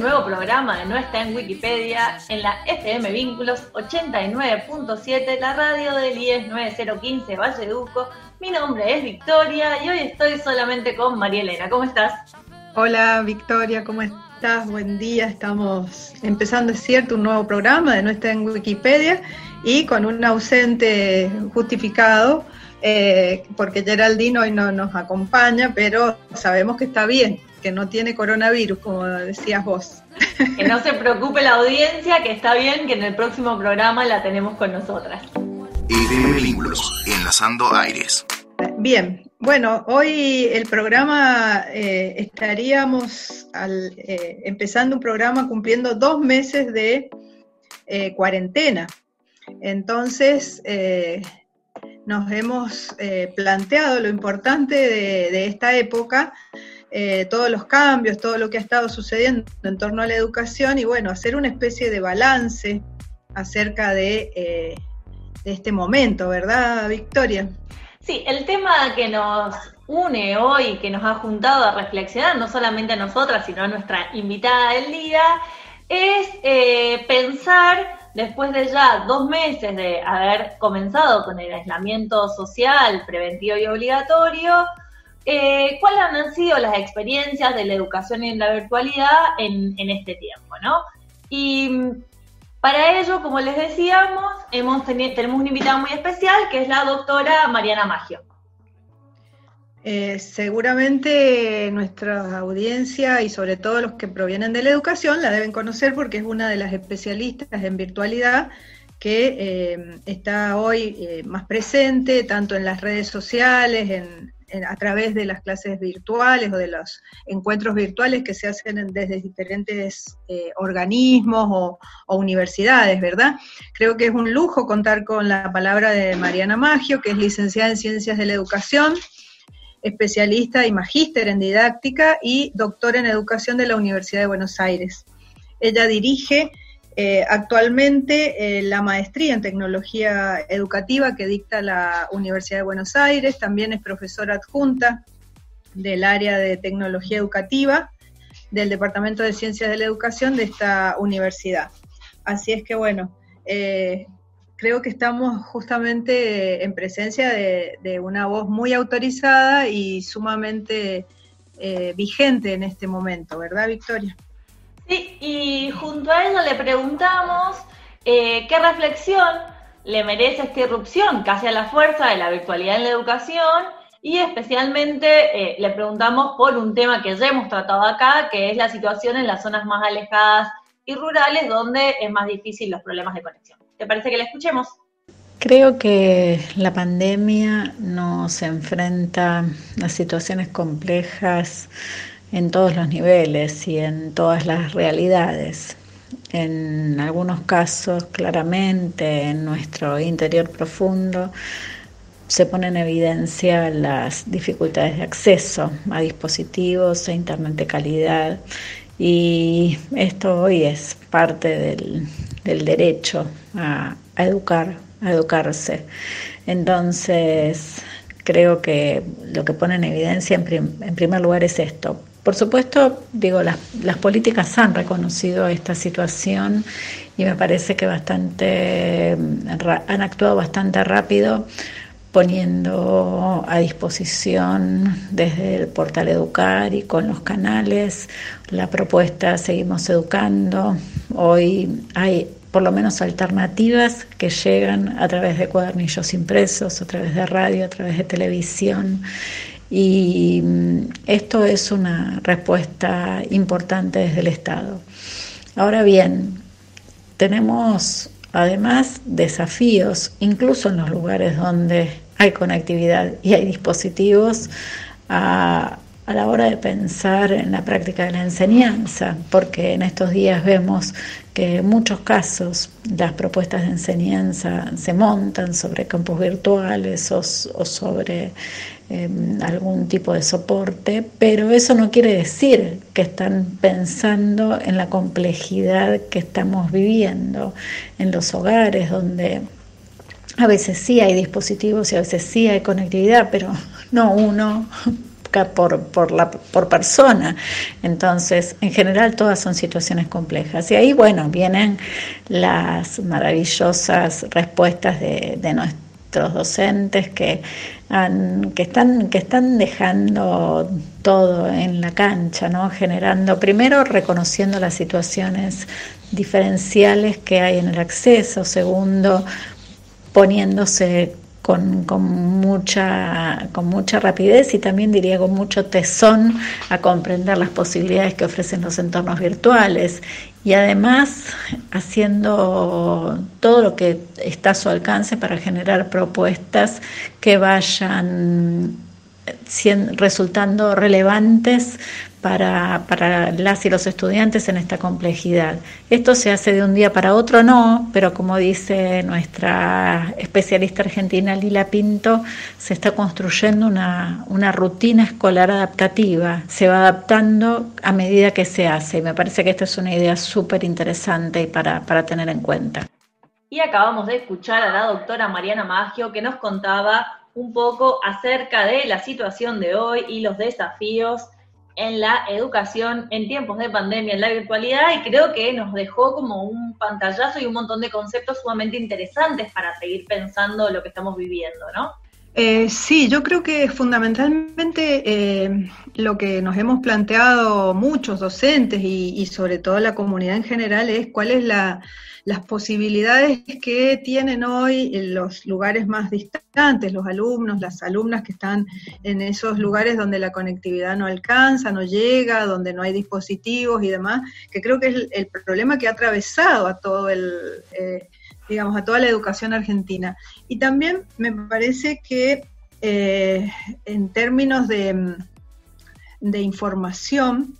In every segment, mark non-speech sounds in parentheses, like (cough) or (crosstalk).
nuevo programa de No está en Wikipedia en la FM Vínculos 89.7, la radio del IES 9015 Valleduco. Mi nombre es Victoria y hoy estoy solamente con María Elena. ¿Cómo estás? Hola Victoria, ¿cómo estás? Buen día. Estamos empezando, es cierto, un nuevo programa de No está en Wikipedia y con un ausente justificado. Eh, porque Geraldine hoy no nos acompaña, pero sabemos que está bien, que no tiene coronavirus, como decías vos. Que no se preocupe la audiencia, que está bien, que en el próximo programa la tenemos con nosotras. Vínculos, enlazando aires. Bien, bueno, hoy el programa eh, estaríamos eh, empezando un programa cumpliendo dos meses de eh, cuarentena. Entonces, nos hemos planteado lo importante de esta época eh, todos los cambios, todo lo que ha estado sucediendo en torno a la educación y bueno, hacer una especie de balance acerca de, eh, este momento, ¿verdad, Victoria? Sí, el tema que nos une hoy, que nos ha juntado a reflexionar, no solamente a nosotras, sino a nuestra invitada del día, es eh, pensar, después de ya dos meses de haber comenzado con el aislamiento social preventivo y obligatorio, eh, ¿cuáles han sido las experiencias de la educación en la virtualidad en, este tiempo? ¿no? Y mm, para ello, como les decíamos, hemos tenemos una invitada muy especial que es la doctora Mariana Maggio. Eh, seguramente nuestra audiencia y sobre todo los que provienen de la educación la deben conocer porque es una de las especialistas en virtualidad que eh, está hoy más presente tanto en las redes sociales, en, a través de las clases virtuales o de los encuentros virtuales que se hacen desde diferentes eh, organismos o, universidades, ¿verdad? Creo que es un lujo contar con la palabra de Mariana Maggio, que es licenciada en Ciencias de la Educación, especialista y magíster en didáctica y doctora en educación de la Universidad de Buenos Aires. Ella dirige eh, actualmente eh, la maestría en tecnología educativa que dicta la Universidad de Buenos Aires, también es profesora adjunta del área de tecnología educativa del Departamento de Ciencias de la Educación de esta universidad. Así es que bueno, eh, creo que estamos justamente en presencia de, una voz muy autorizada y sumamente vigente en este momento, ¿verdad, Victoria? Sí, y junto a eso le preguntamos eh, qué reflexión le merece esta irrupción casi a la fuerza de la virtualidad en la educación y especialmente eh, le preguntamos por un tema que ya hemos tratado acá, que es la situación en las zonas más alejadas y rurales donde es más difícil los problemas de conexión. ¿Te parece que la escuchemos? Creo que la pandemia nos enfrenta a situaciones complejas en todos los niveles y en todas las realidades. En algunos casos, claramente, en nuestro interior profundo, se pone en evidencia las dificultades de acceso a dispositivos, a Internet de calidad, y esto hoy es parte del, derecho a, educar, a educarse. Entonces, creo que lo que pone en evidencia en primer lugar es esto, por supuesto, digo, las, las, políticas han reconocido esta situación y me parece que bastante han actuado bastante rápido poniendo a disposición desde el portal Educar y con los canales la propuesta Seguimos Educando. Hoy hay por lo menos alternativas que llegan a través de cuadernillos impresos, a través de radio, a través de televisión y mm, esto es una respuesta importante desde el Estado. Ahora bien, tenemos además desafíos, incluso en los lugares donde hay conectividad y hay dispositivos, a, a la hora de pensar en la práctica de la enseñanza, porque en estos días vemos que en muchos casos las propuestas de enseñanza se montan sobre campos virtuales o, sobre em, algún tipo de soporte, pero eso no quiere decir que están pensando en la complejidad que estamos viviendo en los hogares donde a veces sí hay dispositivos y a veces sí hay conectividad, pero no uno por, por, la, por persona. Entonces, en general todas son situaciones complejas. Y ahí, bueno, vienen las maravillosas respuestas de, de nuestros docentes que, han, que, están, que están dejando todo en la cancha, ¿no? generando, primero reconociendo las situaciones diferenciales que hay en el acceso, segundo poniéndose con, con, mucha, con mucha rapidez y también diría con mucho tesón a comprender las posibilidades que ofrecen los entornos virtuales y además haciendo todo lo que está a su alcance para generar propuestas que vayan resultando relevantes para, para, las y los estudiantes en esta complejidad. Esto se hace de un día para otro, no, pero como dice nuestra especialista argentina Lila Pinto, se está construyendo una, una rutina escolar adaptativa, se va adaptando a medida que se hace y me parece que esta es una idea súper interesante para, para tener en cuenta. Y acabamos de escuchar a la doctora Mariana Maggio que nos contaba un poco acerca de la situación de hoy y los desafíos en la educación en tiempos de pandemia, en la virtualidad, y creo que nos dejó como un pantallazo y un montón de conceptos sumamente interesantes para seguir pensando lo que estamos viviendo, ¿no? Eh, sí, yo creo que fundamentalmente eh, lo que nos hemos planteado muchos docentes y, sobre todo la comunidad en general es cuál es la, las posibilidades que tienen hoy en los lugares más distantes, los alumnos, las alumnas que están en esos lugares donde la conectividad no alcanza, no llega, donde no hay dispositivos y demás, que creo que es el, problema que ha atravesado a todo el, eh, digamos, a toda la educación argentina. Y también me parece que eh, en términos de, de información,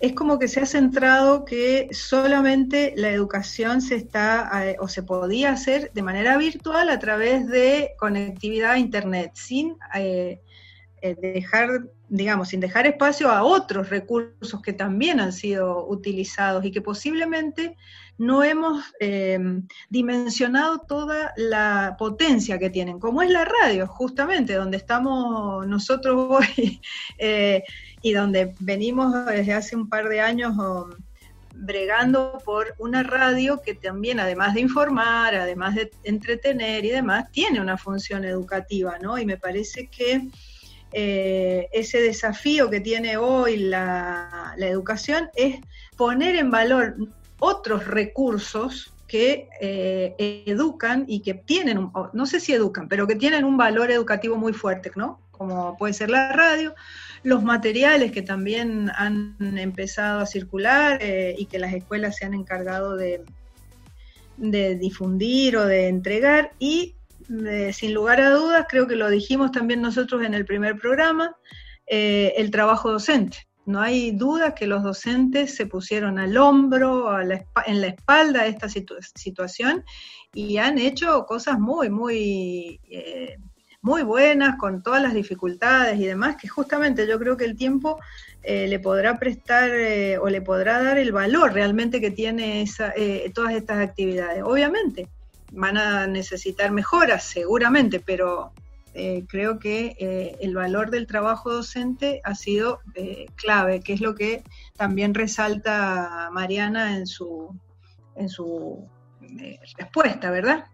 es como que se ha centrado que solamente la educación se está eh, o se podía hacer de manera virtual a través de conectividad a internet, sin eh, dejar, digamos, sin dejar espacio a otros recursos que también han sido utilizados y que posiblemente no hemos dimensionado toda la potencia que tienen, como es la radio, justamente, donde estamos nosotros (laughs) hoy y donde venimos desde hace un par de años um, bregando por una radio que también, además de informar, además de entretener y demás, tiene una función educativa, ¿no? Y me parece que eh, ese desafío que tiene hoy la, educación es poner en valor otros recursos que eh, educan y que tienen, no sé si educan, pero que tienen un valor educativo muy fuerte, ¿no? Como puede ser la radio, los materiales que también han empezado a circular eh, y que las escuelas se han encargado de, de difundir o de entregar y eh, sin lugar a dudas, creo que lo dijimos también nosotros en el primer programa, el trabajo docente. No hay duda que los docentes se pusieron al hombro, en la espalda de esta situación y han hecho cosas muy, muy muy buenas, con todas las dificultades y demás, que justamente yo creo que el tiempo eh, le podrá prestar eh, o le podrá dar el valor realmente que tiene esa, eh, todas estas actividades. Obviamente, van a necesitar mejoras, seguramente, pero creo que el valor del trabajo docente ha sido clave, que es lo que también resalta Mariana en su, en su respuesta, ¿verdad?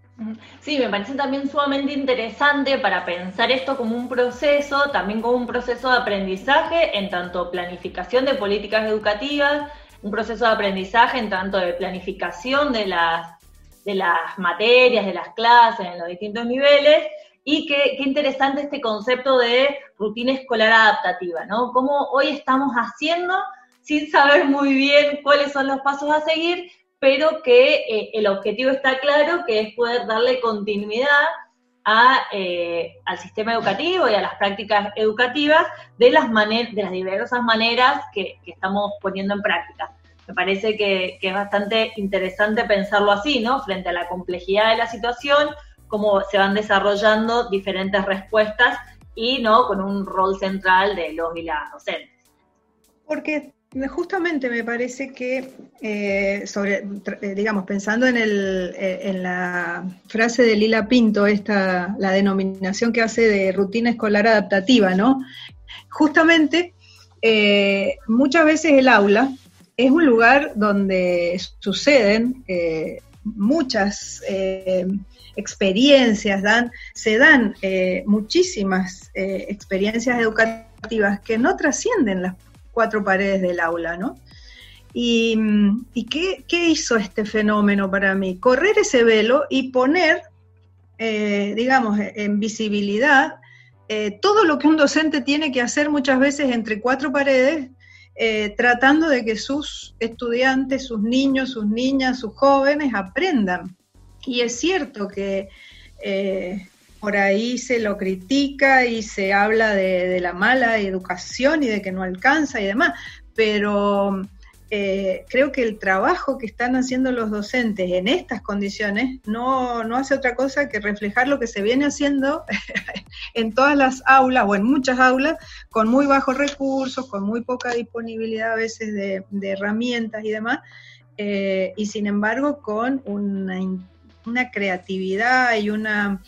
Sí, me parece también sumamente interesante para pensar esto como un proceso, también como un proceso de aprendizaje en tanto planificación de políticas educativas, un proceso de aprendizaje en tanto de planificación de las, de las materias, de las clases en los distintos niveles, y qué, qué interesante este concepto de rutina escolar adaptativa, ¿no? Cómo hoy estamos haciendo sin saber muy bien cuáles son los pasos a seguir, pero que eh, el objetivo está claro, que es poder darle continuidad a, eh, al sistema educativo y a las prácticas educativas de las, de las diversas maneras que, estamos poniendo en práctica. Me parece que, que, es bastante interesante pensarlo así, ¿no? Frente a la complejidad de la situación, cómo se van desarrollando diferentes respuestas y, ¿no? Con un rol central de los y las docentes. Porque Justamente me parece que, eh, sobre, eh, digamos, pensando en, el, eh, en la frase de Lila Pinto, esta, la denominación que hace de rutina escolar adaptativa, ¿no? justamente muchas veces el aula es un lugar donde suceden muchas experiencias, dan, se dan muchísimas experiencias educativas que no trascienden las cuatro paredes del aula, ¿no? ¿Y, qué, hizo este fenómeno para mí? Correr ese velo y poner, digamos, en visibilidad eh, todo lo que un docente tiene que hacer muchas veces entre cuatro paredes, eh, tratando de que sus estudiantes, sus niños, sus niñas, sus jóvenes aprendan. Y es cierto que eh, por ahí se lo critica y se habla de, la mala educación y de que no alcanza y demás, pero eh, creo que el trabajo que están haciendo los docentes en estas condiciones no, hace otra cosa que reflejar lo que se viene haciendo (laughs) en todas las aulas o en muchas aulas con muy bajos recursos, con muy poca disponibilidad a veces de, herramientas y demás, eh, y sin embargo con una, creatividad y una,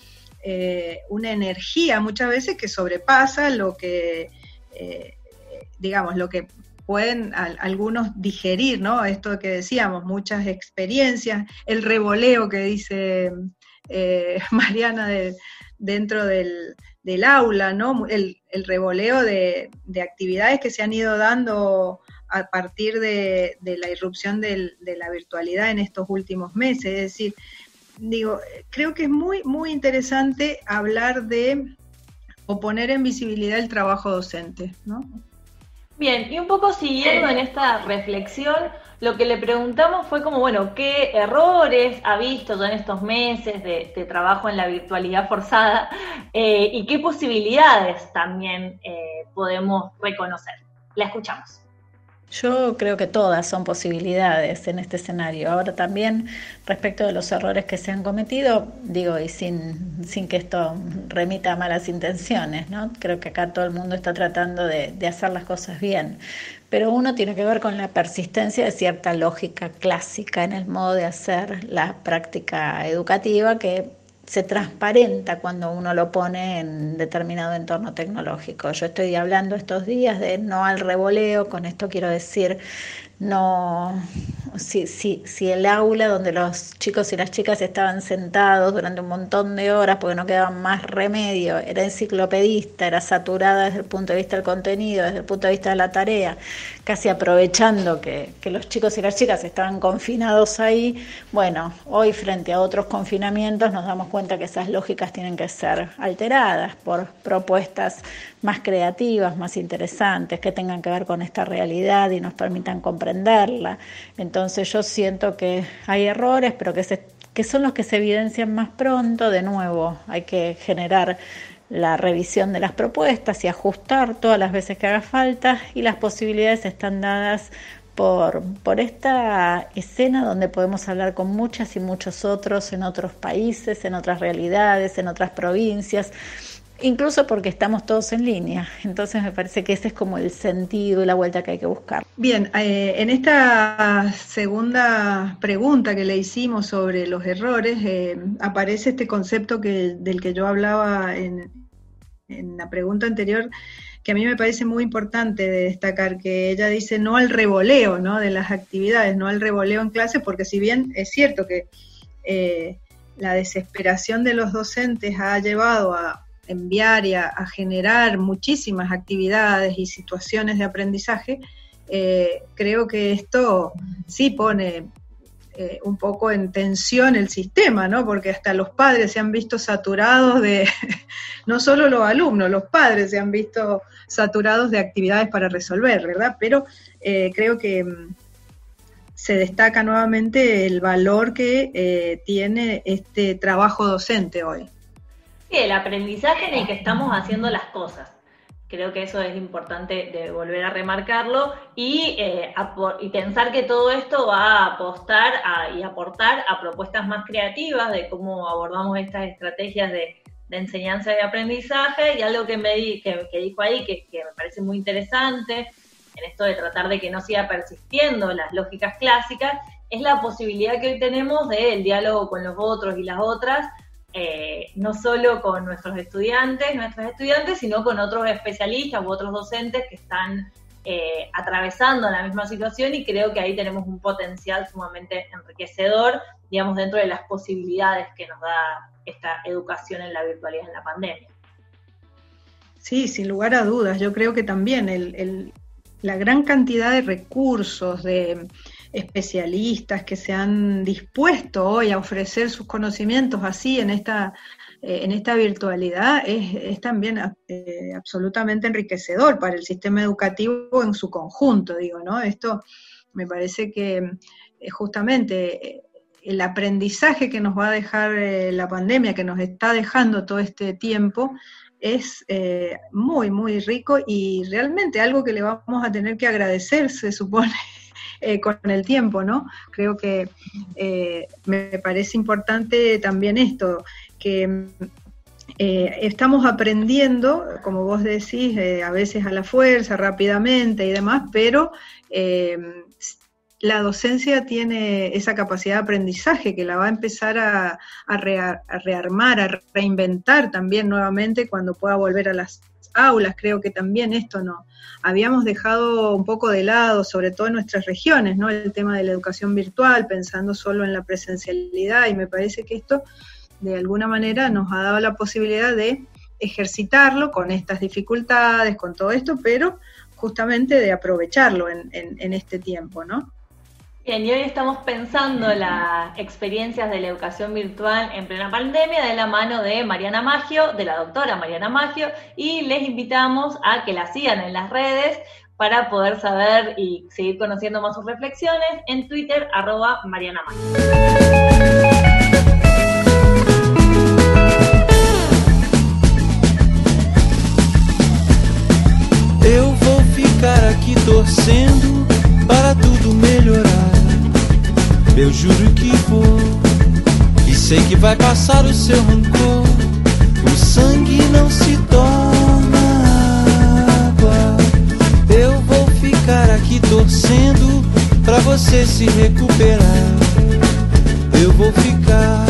eh, una energía muchas veces que sobrepasa lo que digamos, lo que pueden algunos digerir, ¿no? Esto que decíamos, muchas experiencias, el revoleo que dice eh, (laughs) Mariana dentro del, aula, ¿no? El, revoleo de, actividades que se han ido dando a partir de, la irrupción de la virtualidad en estos últimos meses. Es decir, digo, creo que es muy, muy interesante hablar de o poner en visibilidad el trabajo docente, ¿no? Bien, y un poco siguiendo en esta reflexión, lo que le preguntamos fue como, bueno, ¿qué errores ha visto en estos meses de, trabajo en la virtualidad forzada eh, y qué posibilidades también eh, podemos reconocer? La escuchamos. Yo creo que todas son posibilidades en este escenario. Ahora también respecto de los errores que se han cometido, digo, y sin, sin que esto remita a malas intenciones, ¿no? Creo que acá todo el mundo está tratando de, de hacer las cosas bien. Pero uno tiene que ver con la persistencia de cierta lógica clásica en el modo de hacer la práctica educativa que se transparenta cuando uno lo pone en determinado entorno tecnológico. Yo estoy hablando estos días de no al revoleo, con esto quiero decir no, si, si, si el aula donde los chicos y las chicas estaban sentados durante un montón de horas porque no quedaban más remedio, era enciclopedista, era saturada desde el punto de vista del contenido, desde el punto de vista de la tarea, casi aprovechando que, que los chicos y las chicas estaban confinados ahí, bueno, hoy frente a otros confinamientos nos damos cuenta que esas lógicas tienen que ser alteradas por propuestas más creativas, más interesantes, que tengan que ver con esta realidad y nos permitan comprenderla. Entonces yo siento que hay errores, pero que, son los que se evidencian más pronto. De nuevo, hay que generar la revisión de las propuestas y ajustar todas las veces que haga falta y las posibilidades están dadas por, esta escena donde podemos hablar con muchas y muchos otros en otros países, en otras realidades, en otras provincias incluso porque estamos todos en línea. Entonces me parece que ese es como el sentido y la vuelta que hay que buscar. Bien, eh, en esta segunda pregunta que le hicimos sobre los errores, eh, aparece este concepto que, del que yo hablaba en, en la pregunta anterior, que a mí me parece muy importante de destacar, que ella dice no al revoleo ¿no? de las actividades, no al revoleo en clase, porque si bien es cierto que eh, la desesperación de los docentes ha llevado a enviar y a, generar muchísimas actividades y situaciones de aprendizaje, eh, creo que esto sí pone eh, un poco en tensión el sistema, ¿no? Porque hasta los padres se han visto saturados de, (laughs) no solo los alumnos, los padres se han visto saturados de actividades para resolver, ¿verdad? Pero eh, creo que mm, se destaca nuevamente el valor que tiene este trabajo docente hoy. Sí, el aprendizaje en el que estamos haciendo las cosas. Creo que eso es importante de volver a remarcarlo y, eh, pensar que todo esto va a apostar y aportar a propuestas más creativas de cómo abordamos estas estrategias de, enseñanza y aprendizaje y algo que, me dijo ahí que, que me parece muy interesante en esto de tratar de que no siga persistiendo las lógicas clásicas, es la posibilidad que hoy tenemos del diálogo con los otros y las otras eh, no solo con nuestros estudiantes, nuestras estudiantes, sino con otros especialistas u otros docentes que están eh, atravesando la misma situación y creo que ahí tenemos un potencial sumamente enriquecedor, digamos, dentro de las posibilidades que nos da esta educación en la virtualidad en la pandemia. Sí, sin lugar a dudas. Yo creo que también la gran cantidad de recursos, de especialistas que se han dispuesto hoy a ofrecer sus conocimientos así en esta, eh, en esta virtualidad es, también eh, absolutamente enriquecedor para el sistema educativo en su conjunto, digo, ¿no? Esto me parece que eh, justamente el aprendizaje que nos va a dejar la pandemia, que nos está dejando todo este tiempo, es muy, muy rico y realmente algo que le vamos a tener que agradecer, se supone, eh, con el tiempo, ¿no? Creo que eh, me parece importante también esto, que eh, estamos aprendiendo, como vos decís, a veces a la fuerza, rápidamente y demás, pero la docencia tiene esa capacidad de aprendizaje que la va a empezar a, rearmar, a reinventar también nuevamente cuando pueda volver a las aulas. Creo que también esto no habíamos dejado un poco de lado, sobre todo en nuestras regiones, ¿no? El tema de la educación virtual, pensando solo en la presencialidad, y me parece que esto de alguna manera nos ha dado la posibilidad de ejercitarlo con estas dificultades, con todo esto, pero justamente de aprovecharlo en, en este tiempo, ¿no? Bien, y hoy estamos pensando las experiencias de la educación virtual en plena pandemia de la mano de Mariana Maggio, de la doctora Mariana Maggio, y les invitamos a que la sigan en las redes para poder saber y seguir conociendo más sus reflexiones en Twitter, arroba Mariana Maggio. Eu juro que vou. E sei que vai passar o seu rancor. O sangue não se torna água. Eu vou ficar aqui torcendo pra você se recuperar. Eu vou ficar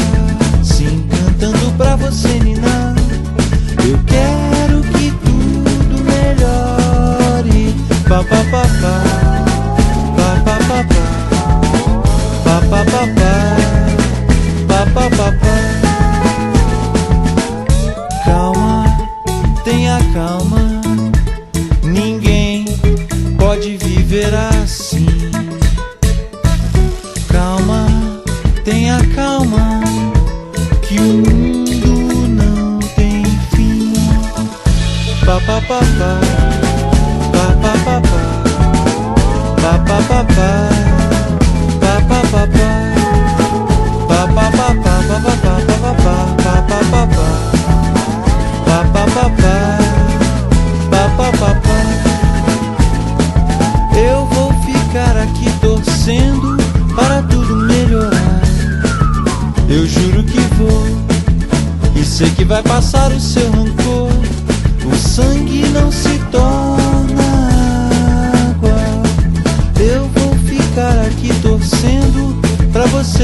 sim cantando pra você ninar. Eu quero que tudo melhore. Pa pa pa pa viver assim. Calma, tenha calma, que o mundo não tem fim. Pa pa pa pa, pa pa pa pa, pa pa pa pa.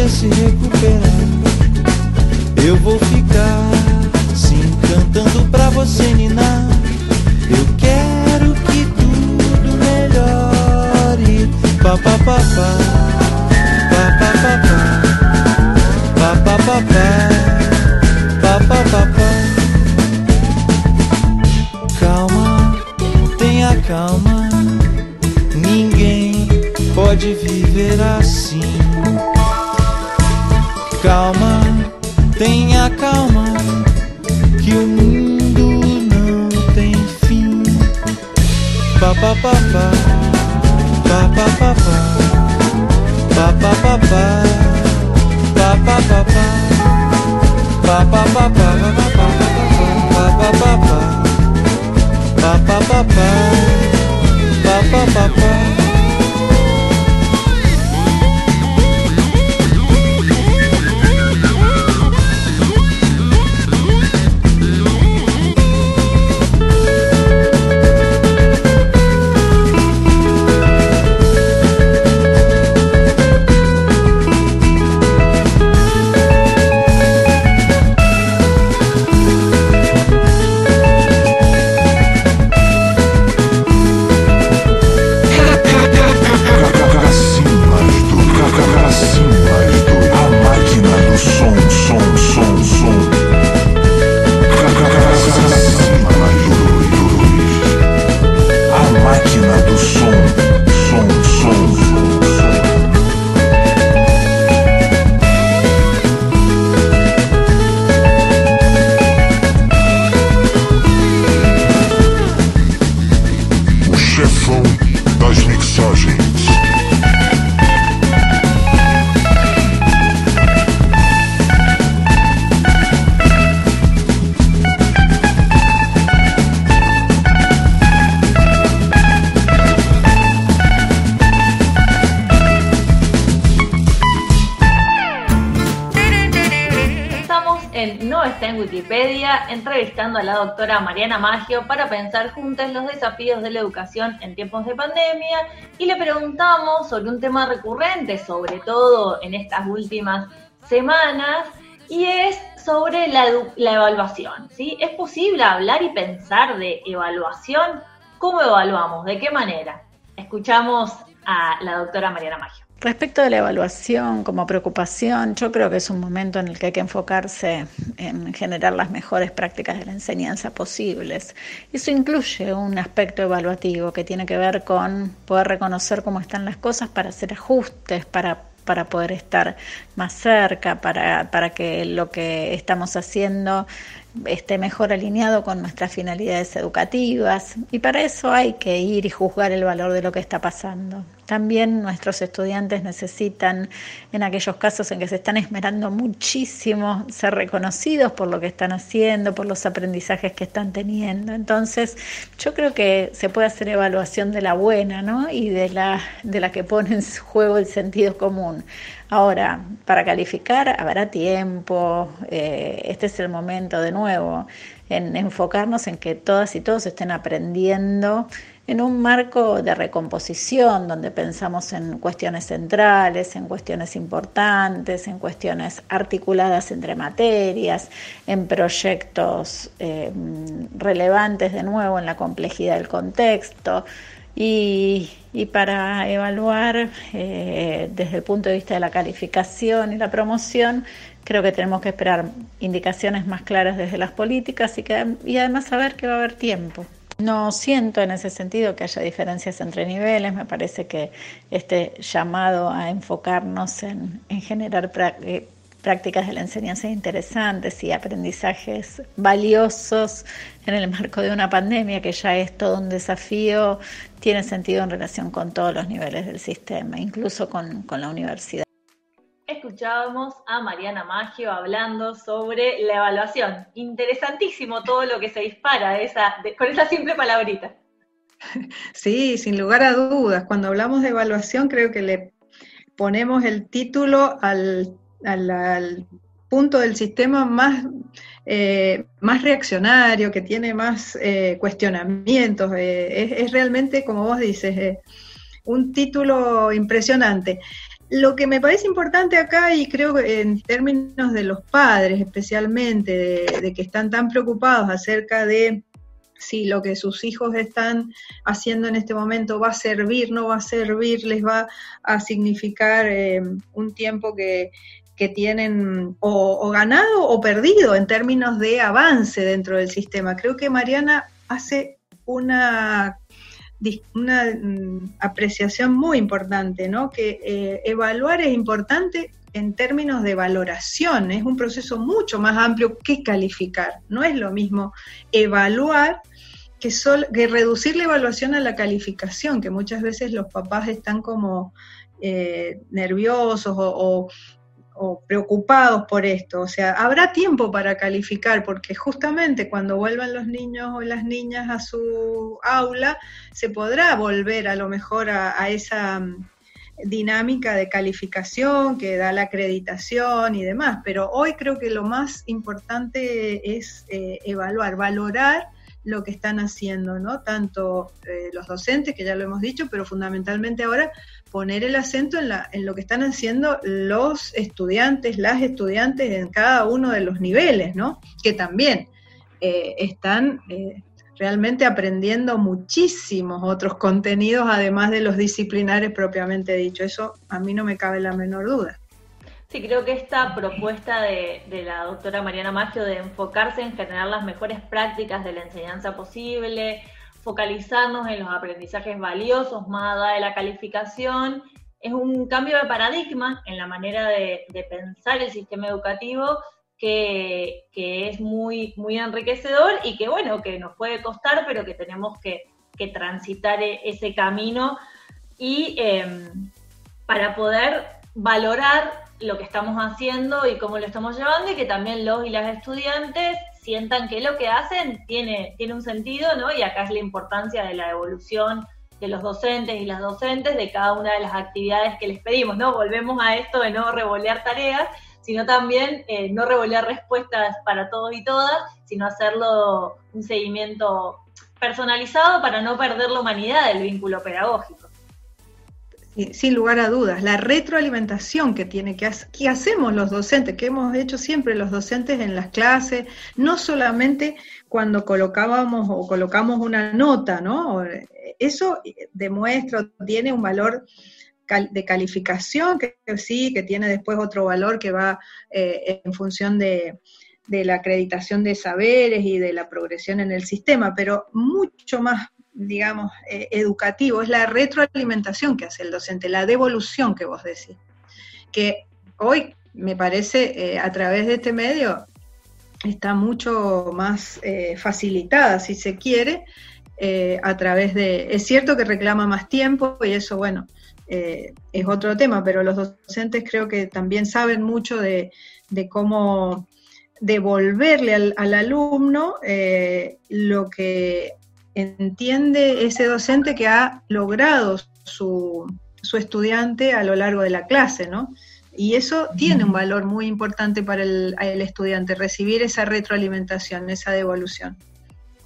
Se recuperar. ba ba ba ba en Wikipedia, entrevistando a la doctora Mariana Maggio para pensar juntos los desafíos de la educación en tiempos de pandemia y le preguntamos sobre un tema recurrente, sobre todo en estas últimas semanas, y es sobre la, evaluación. ¿sí? ¿Es posible hablar y pensar de evaluación? ¿Cómo evaluamos? ¿De qué manera? Escuchamos a la doctora Mariana Maggio. Respecto de la evaluación como preocupación, yo creo que es un momento en el que hay que enfocarse en generar las mejores prácticas de la enseñanza posibles. Eso incluye un aspecto evaluativo que tiene que ver con poder reconocer cómo están las cosas para hacer ajustes, para para poder estar más cerca, para, para que lo que estamos haciendo esté mejor alineado con nuestras finalidades educativas y para eso hay que ir y juzgar el valor de lo que está pasando. También nuestros estudiantes necesitan, en aquellos casos en que se están esmerando muchísimo, ser reconocidos por lo que están haciendo, por los aprendizajes que están teniendo. Entonces, yo creo que se puede hacer evaluación de la buena, ¿no? Y de la, de la que pone en juego el sentido común. Ahora, para calificar habrá tiempo, eh, este es el momento de nuevo, en enfocarnos en que todas y todos estén aprendiendo en un marco de recomposición donde pensamos en cuestiones centrales, en cuestiones importantes, en cuestiones articuladas entre materias, en proyectos eh, relevantes de nuevo en la complejidad del contexto. Y, para evaluar eh, desde el punto de vista de la calificación y la promoción, creo que tenemos que esperar indicaciones más claras desde las políticas y, que, y además saber que va a haber tiempo. No siento en ese sentido que haya diferencias entre niveles, me parece que este llamado a enfocarnos en, generar eh, prácticas de la enseñanza interesantes y aprendizajes valiosos en el marco de una pandemia que ya es todo un desafío, tiene sentido en relación con todos los niveles del sistema, incluso con, con la universidad escuchábamos a Mariana Maggio hablando sobre la evaluación. Interesantísimo todo lo que se dispara con esa simple palabrita. Sí, sin lugar a dudas. Cuando hablamos de evaluación, creo que le ponemos el título al, punto del sistema más, eh, más reaccionario, que tiene más eh, cuestionamientos. Eh, es, realmente, como vos dices, un título impresionante. Lo que me parece importante acá, y creo que en términos de los padres especialmente, de, que están tan preocupados acerca de si lo que sus hijos están haciendo en este momento va a servir, no va a servir, les va a significar eh, un tiempo que, tienen o, ganado o perdido en términos de avance dentro del sistema. Creo que Mariana hace una una mm, apreciación muy importante, ¿no? Que eh, evaluar es importante en términos de valoración, es un proceso mucho más amplio que calificar. No es lo mismo evaluar que, reducir la evaluación a la calificación, que muchas veces los papás están como eh, nerviosos o preocupados por esto. O sea, habrá tiempo para calificar, porque justamente cuando vuelvan los niños o las niñas a su aula, se podrá volver a lo mejor a, esa mm, dinámica de calificación que da la acreditación y demás. Pero hoy creo que lo más importante es eh, evaluar, valorar lo que están haciendo, ¿no? Tanto eh, los docentes, que ya lo hemos dicho, pero fundamentalmente ahora poner el acento en, la, en lo que están haciendo los estudiantes, las estudiantes en cada uno de los niveles, ¿no? Que también eh, están eh, realmente aprendiendo muchísimos otros contenidos, además de los disciplinares propiamente dicho. Eso a mí no me cabe la menor duda. Sí, creo que esta propuesta de, la doctora Mariana Maggio de enfocarse en generar las mejores prácticas de la enseñanza posible, focalizarnos en los aprendizajes valiosos más allá de la calificación, es un cambio de paradigma en la manera de, pensar el sistema educativo que, es muy, muy enriquecedor y que bueno, que nos puede costar, pero que tenemos que, transitar e, ese camino y em, para poder valorar lo que estamos haciendo y cómo lo estamos llevando y que también los y las estudiantes sientan que lo que hacen tiene, tiene un sentido, ¿no? Y acá es la importancia de la evolución de los docentes y las docentes de cada una de las actividades que les pedimos, ¿no? Volvemos a esto de no revolear tareas, sino también eh, no revolver respuestas para todos y todas, sino hacerlo un seguimiento personalizado para no perder la humanidad del vínculo pedagógico. Sin lugar a dudas, la retroalimentación que tiene que, que hacemos los docentes, que hemos hecho siempre los docentes en las clases, no solamente cuando colocábamos o colocamos una nota, ¿no? Eso demuestra, tiene un valor de calificación, que sí, que tiene después otro valor que va eh, en función de, la acreditación de saberes y de la progresión en el sistema, pero mucho más, digamos, eh, educativo es la retroalimentación que hace el docente, la devolución que vos decís, que hoy me parece eh, a través de este medio está mucho más facilitada, si se quiere, a través de, es cierto que reclama más tiempo y eso, bueno, eh, es otro tema, pero los docentes creo que también saben mucho de, cómo devolverle al, alumno eh, lo que entiende ese docente que ha logrado su, estudiante a lo largo de la clase, ¿no? Y eso tiene un valor muy importante para el estudiante, recibir esa retroalimentación, esa devolución.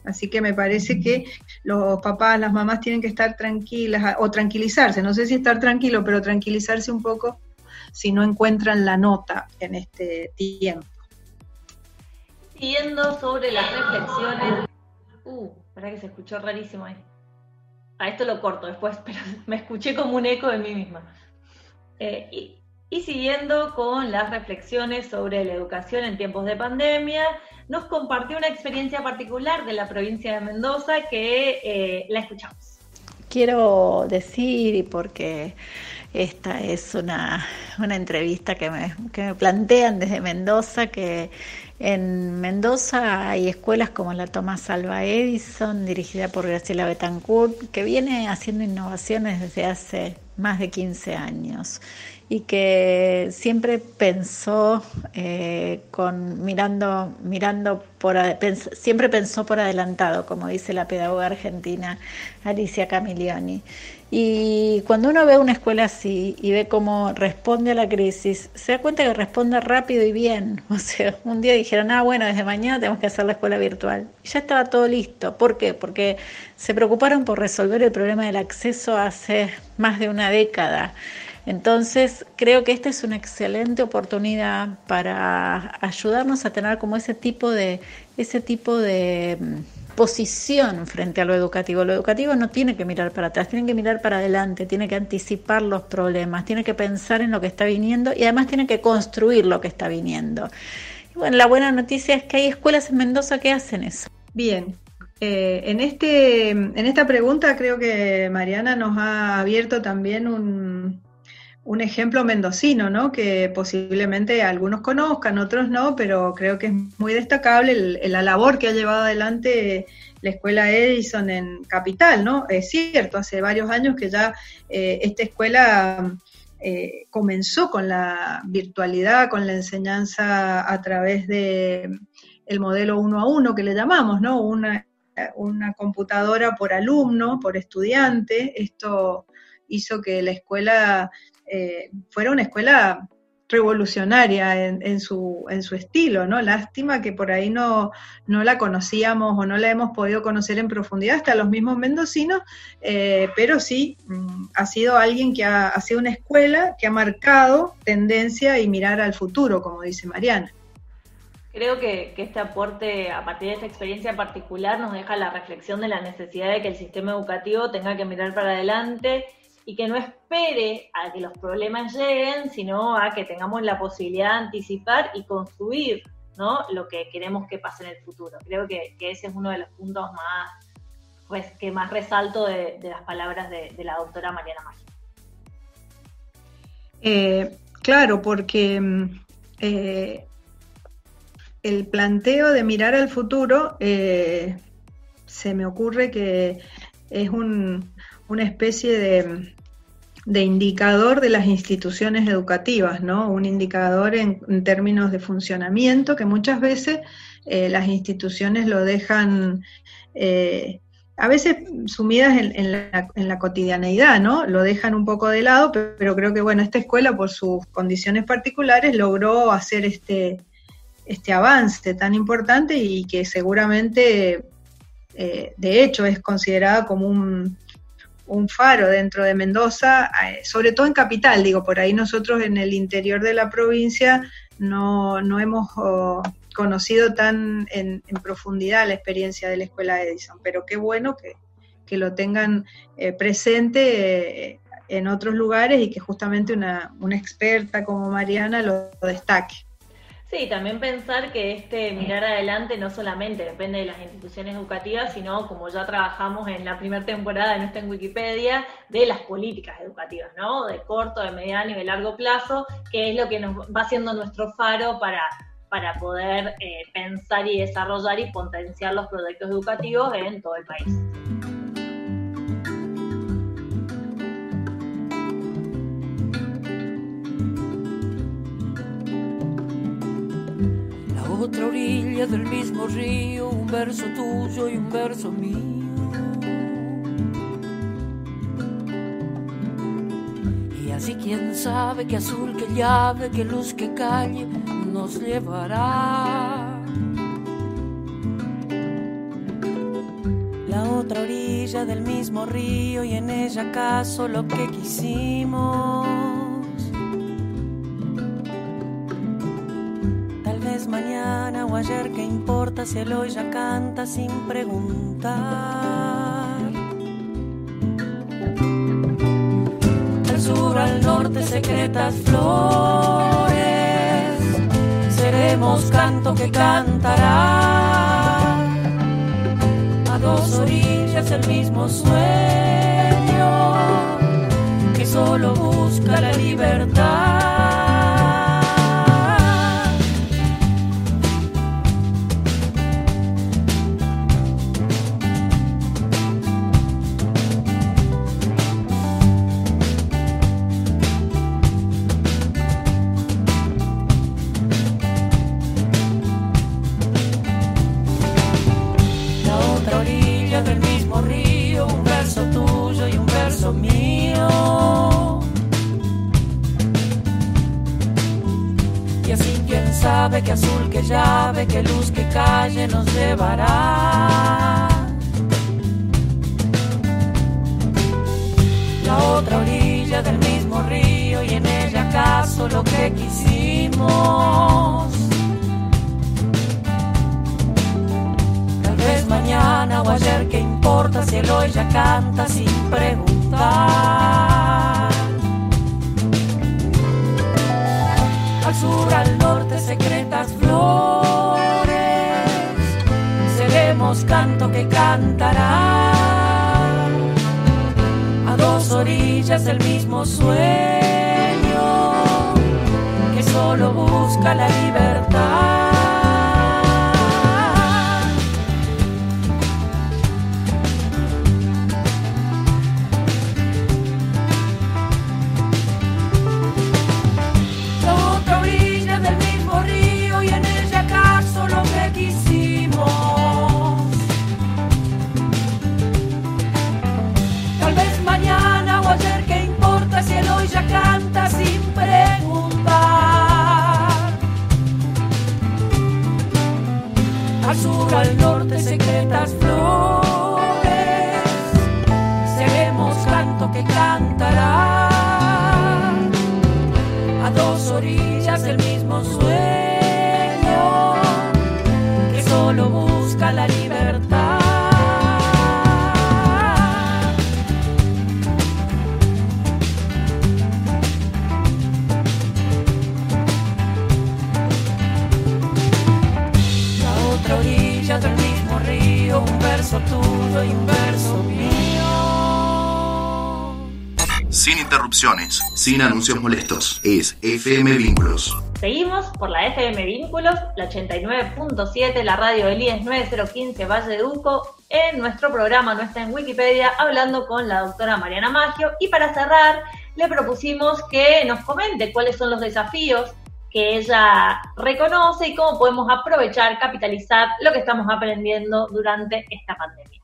Así que me parece que los papás, las mamás tienen que estar tranquilas o tranquilizarse, no sé si estar tranquilo, pero tranquilizarse un poco si no encuentran la nota en este tiempo. Siguiendo sobre las reflexiones. Uh, para que se escuchó rarísimo ahí. A esto lo corto después, (laughs) pero me escuché como un eco de mí misma. Eh, y, siguiendo con las reflexiones sobre la educación en tiempos de pandemia, nos compartió una experiencia particular de la provincia de Mendoza que eh, la escuchamos. Quiero decir, y porque esta es una, entrevista que me, que me plantean desde Mendoza, que en Mendoza hay escuelas como la Tomás Alba Edison, dirigida por Graciela Betancourt, que viene haciendo innovaciones desde hace más de 15 años y que siempre pensó eh, con mirando mirando por siempre pensó por adelantado como dice la pedagoga argentina Alicia Camilioni y cuando uno ve una escuela así y ve cómo responde a la crisis se da cuenta que responde rápido y bien. (laughs) O sea un día dijeron ah bueno desde mañana tenemos que hacer la escuela virtual y ya estaba todo listo. ¿por qué? porque se preocuparon por resolver el problema del acceso hace más de una década entonces, creo que esta es una excelente oportunidad para ayudarnos a tener como ese tipo de, ese tipo de mm, posición frente a lo educativo. Lo educativo no tiene que mirar para atrás, tiene que mirar para adelante, tiene que anticipar los problemas, tiene que pensar en lo que está viniendo y además tiene que construir lo que está viniendo. Y bueno, la buena noticia es que hay escuelas en Mendoza que hacen eso. Bien, eh, en, este, en esta pregunta creo que Mariana nos ha abierto también un, un ejemplo mendocino, ¿no? Que posiblemente algunos conozcan, otros no, pero creo que es muy destacable la labor que ha llevado adelante la escuela Edison en Capital, ¿no? Es cierto, hace varios años que ya eh, esta escuela eh, comenzó con la virtualidad, con la enseñanza a través de el modelo uno a uno que le llamamos, ¿no? Una, una computadora por alumno, por estudiante. Esto hizo que la escuela eh, fuera una escuela revolucionaria en, su, estilo, ¿no? Lástima que por ahí no, no la conocíamos o no la hemos podido conocer en profundidad hasta los mismos mendocinos, eh, pero sí mm, ha sido alguien que ha, sido una escuela que ha marcado tendencia y mirar al futuro, como dice Mariana. Creo que este aporte, a partir de esta experiencia particular, nos deja la reflexión de la necesidad de que el sistema educativo tenga que mirar para adelante y que no espere a que los problemas lleguen, sino a que tengamos la posibilidad de anticipar y construir ¿no? lo que queremos que pase en el futuro. Creo que, ese es uno de los puntos más pues, que más resalto de, las palabras de, la doctora Mariana Maggi. Eh, claro, porque mm, eh, el planteo de mirar al futuro eh, se me ocurre que es una especie de, de indicador de las instituciones educativas, ¿no? Un indicador en, términos de funcionamiento que muchas veces eh, las instituciones lo dejan eh, a veces sumidas en, la, cotidianeidad, ¿no? Lo dejan un poco de lado, pero, creo que, bueno, esta escuela, por sus condiciones particulares, logró hacer este, este avance tan importante y que seguramente, eh, de hecho, es considerada como un, faro dentro de Mendoza, eh, sobre todo en capital, digo, por ahí nosotros en el interior de la provincia no, no hemos oh, conocido tan en, profundidad la experiencia de la Escuela Edison, pero qué bueno que, lo tengan eh, presente eh, en otros lugares y que justamente una, una experta como Mariana lo destaque. Sí, también pensar que este mirar adelante no solamente depende de las instituciones educativas, sino como ya trabajamos en la primera temporada de nuestra en Wikipedia, de las políticas educativas, ¿no? De corto, de mediano y de largo plazo, que es lo que nos va siendo nuestro faro para, para poder eh, pensar y desarrollar y potenciar los proyectos educativos en todo el país. Otra orilla del mismo río, un verso tuyo y un verso mío. Y así quién sabe qué azul, qué llave, qué luz, qué calle nos llevará. La otra orilla del mismo río y en ella acaso lo que quisimos. Ayer, ¿qué importa si el hoy ya canta sin preguntar? Al sur, al norte, secretas flores, seremos canto que cantará. A dos orillas el mismo sueño, que solo busca la libertad. Que azul, que llave, que luz, que calle nos llevará. La otra orilla del mismo río y en ella acaso lo que quisimos. Tal vez mañana o ayer, ¿qué importa si el hoy ya canta sin preguntar? Al sur, al norte, secretas flores, seremos canto que cantará. A dos orillas el mismo sueño, que solo busca la libertad. Al norte secretas flores. Tuyo y un verso mío. Sin interrupciones, sin anuncios molestos, es FM Vínculos. Seguimos por la FM Vínculos, la 89.7, la radio del IES 9015 Valle de Duco, en nuestro programa, no está en Wikipedia, hablando con la doctora Mariana Maggio. Y para cerrar, le propusimos que nos comente cuáles son los desafíos que ella reconoce y cómo podemos aprovechar, capitalizar lo que estamos aprendiendo durante esta pandemia.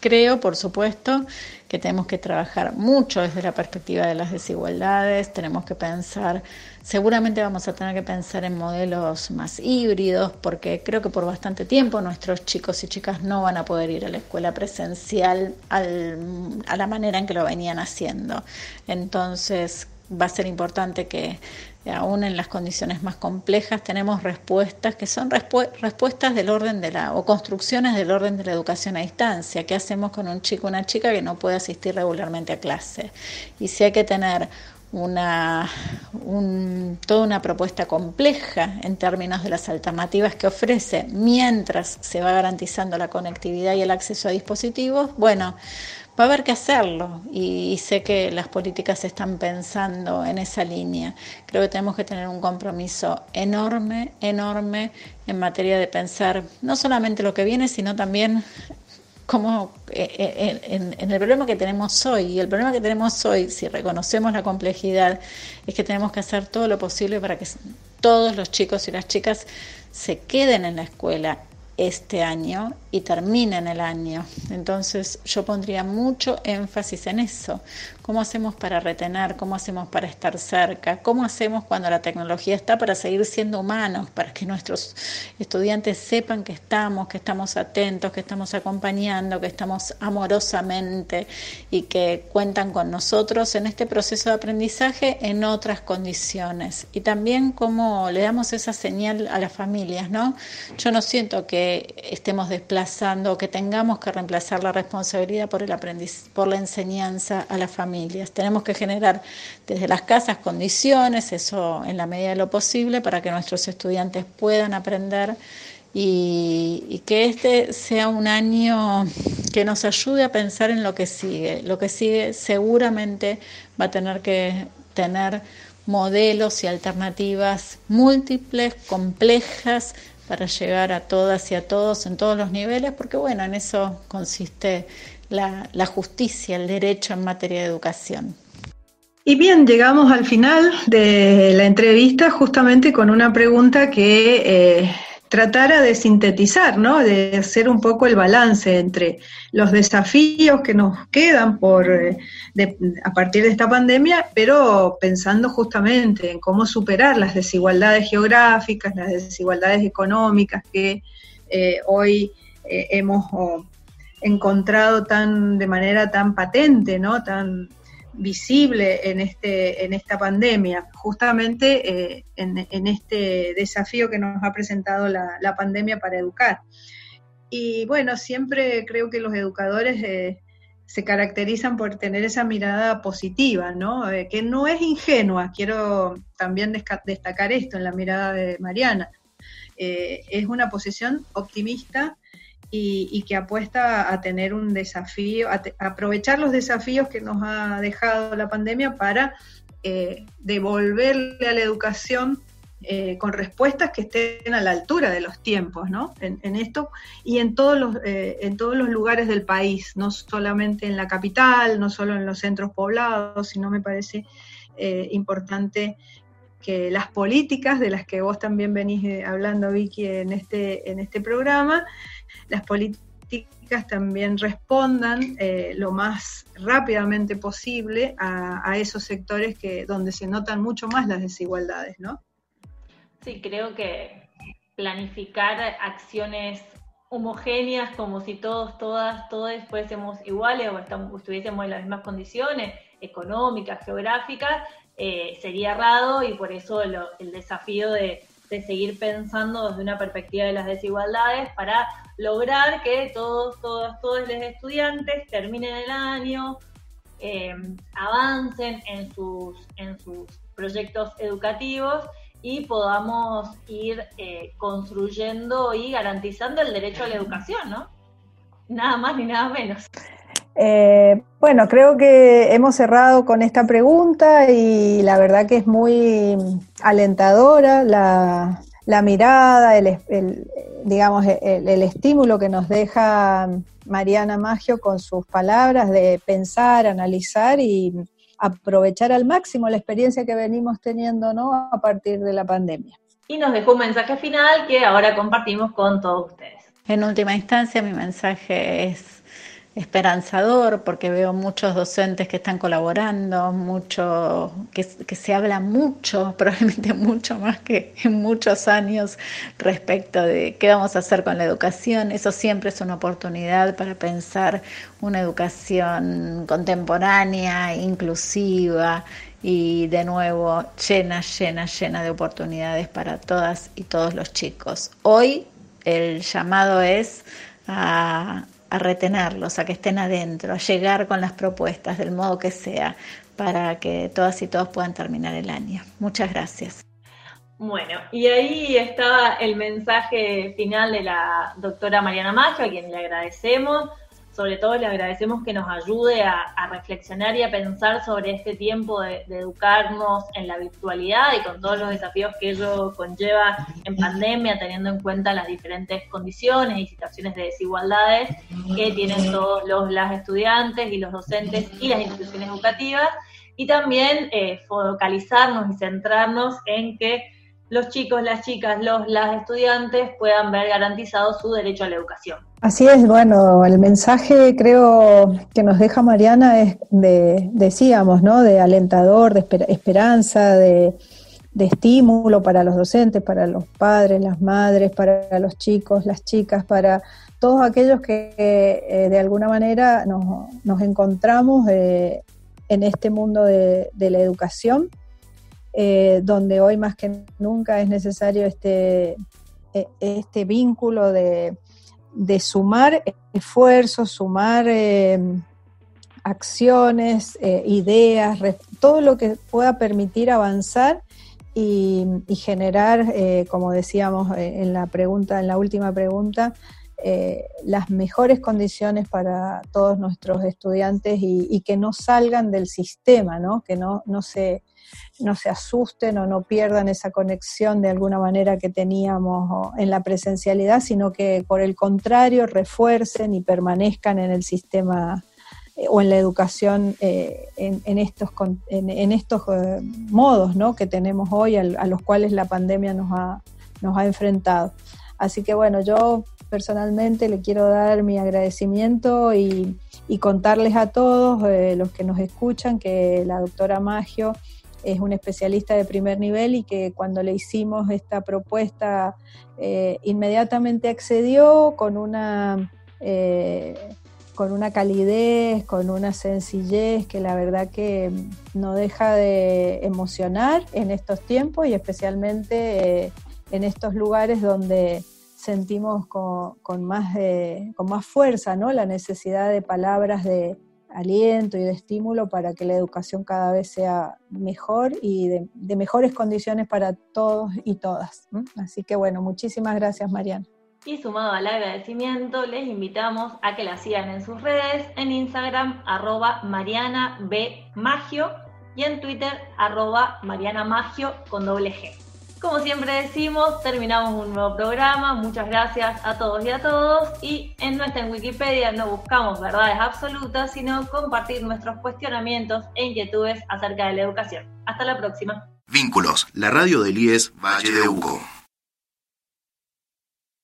Creo, por supuesto, que tenemos que trabajar mucho desde la perspectiva de las desigualdades, tenemos que pensar, seguramente vamos a tener que pensar en modelos más híbridos, porque creo que por bastante tiempo nuestros chicos y chicas no van a poder ir a la escuela presencial a la manera en que lo venían haciendo. Entonces, va a ser importante que aún en las condiciones más complejas, tenemos respuestas que son respuestas del orden de la, o construcciones del orden de la educación a distancia. ¿Qué hacemos con un chico o una chica que no puede asistir regularmente a clase? Y si hay que tener una, toda una propuesta compleja en términos de las alternativas que ofrece mientras se va garantizando la conectividad y el acceso a dispositivos, bueno, va a haber que hacerlo y, sé que las políticas están pensando en esa línea. Creo que tenemos que tener un compromiso enorme, enorme en materia de pensar no solamente lo que viene, sino también cómo eh, eh, en, en, el problema que tenemos hoy. Y el problema que tenemos hoy, si reconocemos la complejidad, es que tenemos que hacer todo lo posible para que todos los chicos y las chicas se queden en la escuela este año y terminen el año. Entonces yo pondría mucho énfasis en eso, ¿Cómo hacemos para retener? ¿Cómo hacemos para estar cerca? ¿Cómo hacemos cuando la tecnología está para seguir siendo humanos? Para que nuestros estudiantes sepan que estamos, que estamos atentos, que estamos acompañando, que estamos amorosamente y que cuentan con nosotros en este proceso de aprendizaje en otras condiciones. Y también cómo le damos esa señal a las familias, ¿no? Yo no siento que estemos desplazando, que tengamos que reemplazar la responsabilidad por el aprendiz, por la enseñanza a la familia tenemos que generar desde las casas condiciones, eso en la medida de lo posible, para que nuestros estudiantes puedan aprender y, que este sea un año que nos ayude a pensar en lo que sigue. Lo que sigue seguramente va a tener que tener modelos y alternativas múltiples, complejas, para llegar a todas y a todos en todos los niveles, porque bueno, en eso consiste la, justicia, el derecho en materia de educación. Y bien, llegamos al final de la entrevista justamente con una pregunta que eh, tratara de sintetizar, ¿no? de hacer un poco el balance entre los desafíos que nos quedan por, eh, a partir de esta pandemia, pero pensando justamente en cómo superar las desigualdades geográficas, las desigualdades económicas que eh, hoy hemos encontrado tan de manera tan patente, ¿no? tan visible en este en esta pandemia, justamente eh, en, este desafío que nos ha presentado la, pandemia para educar. Y bueno, siempre creo que los educadores eh, se caracterizan por tener esa mirada positiva, ¿no? Eh, que no es ingenua, quiero también destacar esto en la mirada de Mariana. es una posición optimista y, que apuesta a tener un desafío, a, aprovechar los desafíos que nos ha dejado la pandemia para eh, devolverle a la educación eh, con respuestas que estén a la altura de los tiempos, ¿no? En, esto y en todos los eh, en todos los lugares del país, no solamente en la capital, no solo en los centros poblados, sino me parece importante que las políticas de las que vos también venís hablando, Vicky, en este en este programa las políticas también respondan eh, lo más rápidamente posible a, esos sectores que donde se notan mucho más las desigualdades, ¿no? Sí, creo que planificar acciones homogéneas como si todos, todas, todos fuésemos iguales o estuviésemos en las mismas condiciones económicas, geográficas, eh, sería errado y por eso el desafío de, de seguir pensando desde una perspectiva de las desigualdades para lograr que todos, todos, todos los estudiantes terminen el año, eh, avancen en sus, en sus proyectos educativos y podamos ir eh, construyendo y garantizando el derecho a la educación, ¿no? Nada más ni nada menos. Eh, bueno, creo que hemos cerrado con esta pregunta y la verdad que es muy alentadora la, mirada, el, digamos, el, estímulo que nos deja Mariana Maggio con sus palabras de pensar, analizar y aprovechar al máximo la experiencia que venimos teniendo ¿no? a partir de la pandemia. Y nos dejó un mensaje final que ahora compartimos con todos ustedes. En última instancia, mi mensaje es esperanzador porque veo muchos docentes que están colaborando, mucho, que, que, se habla mucho, (laughs) probablemente mucho más que en muchos años respecto de qué vamos a hacer con la educación. Eso siempre es una oportunidad para pensar una educación contemporánea, inclusiva y de nuevo llena, llena, llena de oportunidades para todas y todos los chicos. Hoy el llamado es a, retenerlos, a que estén adentro, a llegar con las propuestas del modo que sea para que todas y todos puedan terminar el año. Muchas gracias. Bueno, y ahí estaba el mensaje final de la doctora Mariana Maggio, a quien le agradecemos sobre todo le agradecemos que nos ayude a, reflexionar y a pensar sobre este tiempo de, educarnos en la virtualidad y con todos los desafíos que ello conlleva en pandemia, teniendo en cuenta las diferentes condiciones y situaciones de desigualdades que tienen todos los las estudiantes y los docentes y las instituciones educativas, y también eh, focalizarnos y centrarnos en que los chicos, las chicas, los, las estudiantes puedan ver garantizado su derecho a la educación. Así es, bueno, el mensaje creo que nos deja Mariana es de, decíamos, ¿no? De alentador, de esperanza, de, estímulo para los docentes, para los padres, las madres, para los chicos, las chicas, para todos aquellos que eh, de alguna manera nos, encontramos eh, en este mundo de, la educación eh, donde hoy más que nunca es necesario este, e, este vínculo de, sumar esfuerzos, sumar em, acciones, eh, ideas, todo lo que pueda permitir avanzar y, generar, eh, como decíamos en la pregunta, en la última pregunta, las mejores condiciones para todos nuestros estudiantes y, que no salgan del sistema, ¿no? que no, no se no se asusten o no pierdan esa conexión de alguna manera que teníamos en la presencialidad, sino que por el contrario refuercen y permanezcan en el sistema eh, o en la educación eh, en, estos, en, estos eh, modos ¿no? que tenemos hoy, a, los cuales la pandemia nos ha, nos ha enfrentado. Así que bueno, yo personalmente le quiero dar mi agradecimiento y, y contarles a todos los que nos escuchan que la doctora Magio es un especialista de primer nivel y que cuando le hicimos esta propuesta eh, inmediatamente accedió con una, eh, con una calidez, con una sencillez que la verdad que no deja de emocionar en estos tiempos y especialmente eh, en estos lugares donde sentimos con, más, con más fuerza ¿no? la necesidad de palabras de, aliento y de estímulo para que la educación cada vez sea mejor y de, mejores condiciones para todos y todas. Así que bueno, muchísimas gracias Mariana. Y sumado al agradecimiento, les invitamos a que la sigan en sus redes, en Instagram, arroba Mariana B. Magio, y en Twitter, arroba Mariana Magio con doble G. Como siempre decimos, terminamos un nuevo programa. Muchas gracias a todos y a todos. Y en nuestra Wikipedia no buscamos verdades absolutas, sino compartir nuestros cuestionamientos e inquietudes acerca de la educación. Hasta la próxima. Vínculos, la radio del IES Valle de Uco.